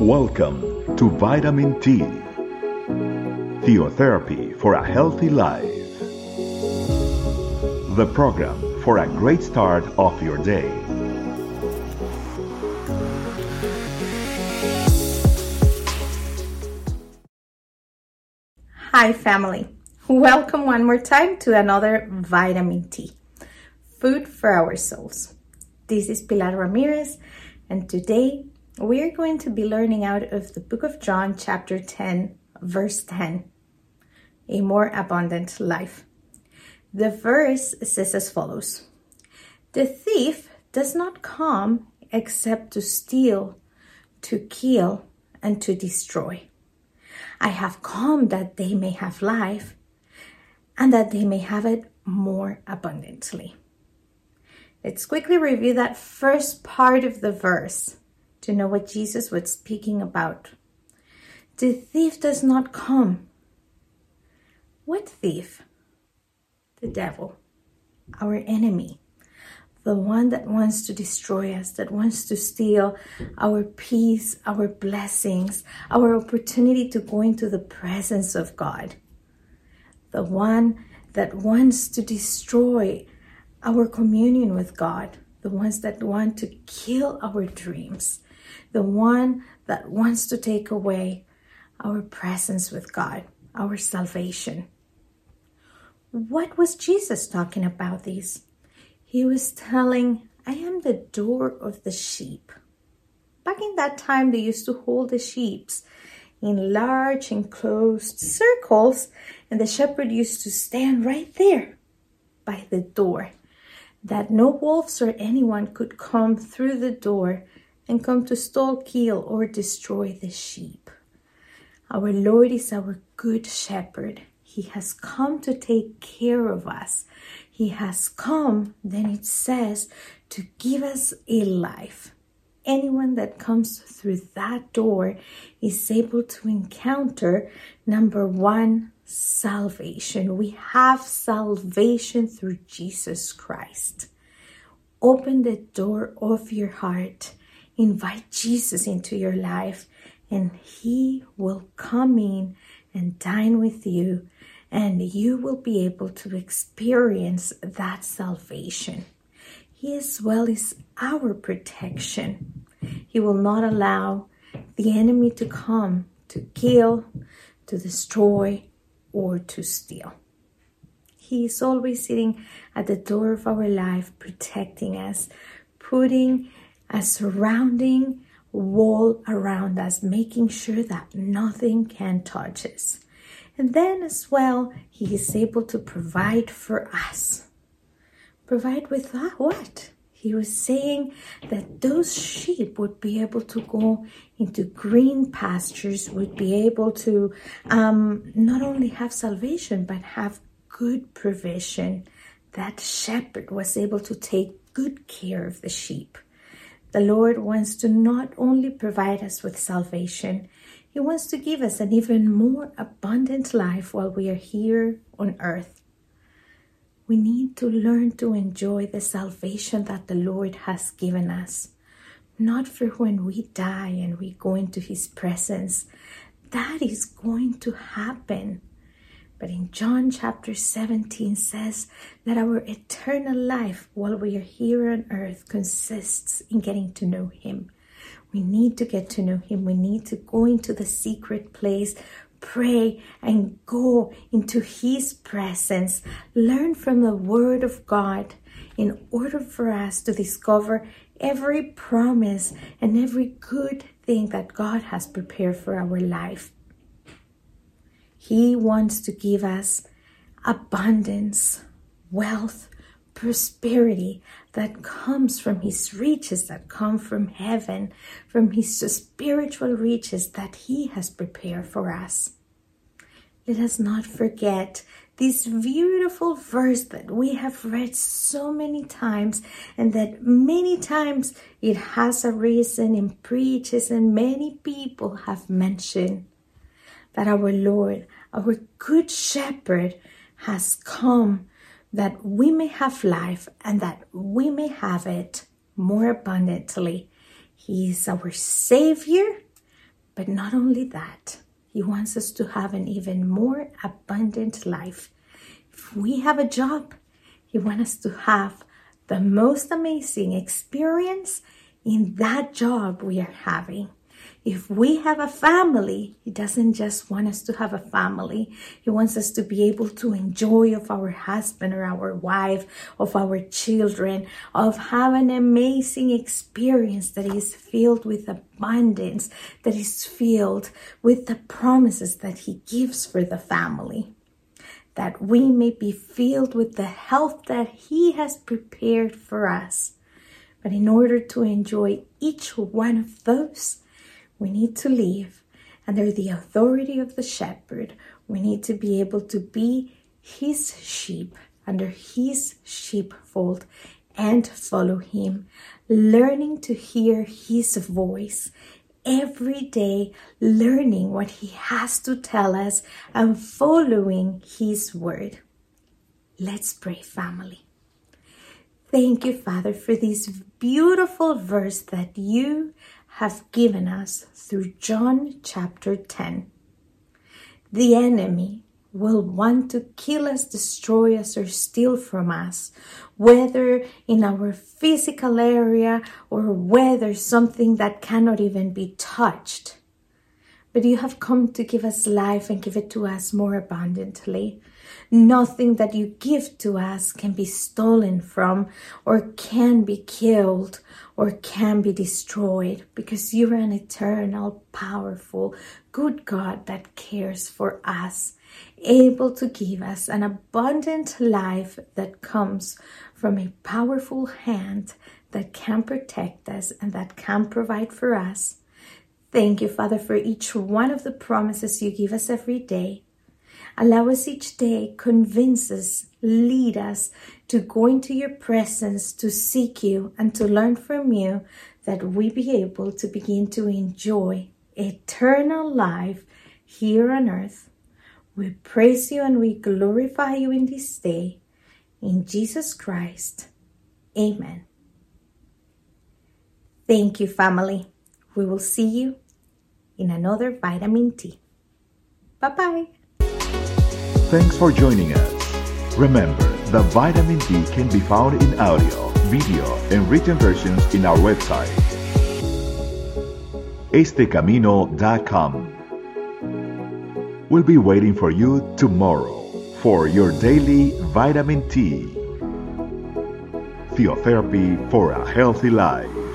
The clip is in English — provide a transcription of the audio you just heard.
Welcome to Vitamin T, Theotherapy for a Healthy Life. The program for a great start of your day. Hi, family. Welcome one more time to another Vitamin T, Food for Our Souls. This is Pilar Ramirez, and today we are going to be learning out of the book of John, chapter 10, verse 10 A More Abundant Life. The verse says as follows The thief does not come except to steal, to kill, and to destroy. I have come that they may have life and that they may have it more abundantly. Let's quickly review that first part of the verse to know what Jesus was speaking about. The thief does not come. What thief? The devil, our enemy, the one that wants to destroy us, that wants to steal our peace, our blessings, our opportunity to go into the presence of God the one that wants to destroy our communion with God, the ones that want to kill our dreams, the one that wants to take away our presence with God, our salvation. What was Jesus talking about these? He was telling, I am the door of the sheep. Back in that time, they used to hold the sheeps in large enclosed circles, and the shepherd used to stand right there by the door, that no wolves or anyone could come through the door and come to steal, kill, or destroy the sheep. Our Lord is our good shepherd. He has come to take care of us. He has come, then it says, to give us a life anyone that comes through that door is able to encounter number one, salvation. We have salvation through Jesus Christ. Open the door of your heart, invite Jesus into your life, and He will come in and dine with you, and you will be able to experience that salvation. He as well is our protection. He will not allow the enemy to come to kill, to destroy, or to steal. He is always sitting at the door of our life, protecting us, putting a surrounding wall around us, making sure that nothing can touch us. And then, as well, He is able to provide for us provide with what? He was saying that those sheep would be able to go into green pastures, would be able to um, not only have salvation, but have good provision. That shepherd was able to take good care of the sheep. The Lord wants to not only provide us with salvation, He wants to give us an even more abundant life while we are here on earth we need to learn to enjoy the salvation that the Lord has given us. Not for when we die and we go into His presence. That is going to happen. But in John chapter 17 says that our eternal life while we are here on earth consists in getting to know Him. We need to get to know Him. We need to go into the secret place pray and go into His presence. Learn from the Word of God in order for us to discover every promise and every good thing that God has prepared for our life. He wants to give us abundance, wealth, prosperity that comes from his riches that come from heaven, from his spiritual riches that he has prepared for us. Let us not forget this beautiful verse that we have read so many times and that many times it has arisen in preaches and many people have mentioned that our Lord, our good shepherd has come that we may have life and that we may have it more abundantly. He is our Savior, But not only that, He wants us to have an even more abundant life. If we have a job, He wants us to have the most amazing experience in that job we are having. If we have a family, He doesn't just want us to have a family. He wants us to be able to enjoy of our husband or our wife, of our children, of have an amazing experience that is filled with abundance, that is filled with the promises that He gives for the family. That we may be filled with the health that He has prepared for us. But in order to enjoy each one of those, we need to live under the authority of the shepherd. We need to be able to be his sheep under his sheepfold and follow him, learning to hear his voice every day, learning what he has to tell us and following his word. Let's pray, family. Thank you, Father, for this beautiful verse that you have given us through John chapter 10. The enemy will want to kill us, destroy us, or steal from us, whether in our physical area or whether something that cannot even be touched. But you have come to give us life and give it to us more abundantly. Nothing that you give to us can be stolen from, or can be killed, or can be destroyed, because you're an eternal, powerful, good God that cares for us, able to give us an abundant life that comes from a powerful hand that can protect us and that can provide for us. Thank you, Father, for each one of the promises you give us every day. Allow us each day, convince us, lead us to go into your presence, to seek you, and to learn from you that we be able to begin to enjoy eternal life here on earth. We praise you and we glorify you in this day. In Jesus Christ. Amen. Thank you, family. We will see you in another vitamin T. Bye bye. Thanks for joining us. Remember, the vitamin T can be found in audio, video, and written versions in our website, estecamino.com. We'll be waiting for you tomorrow for your daily vitamin T. Theotherapy for a healthy life.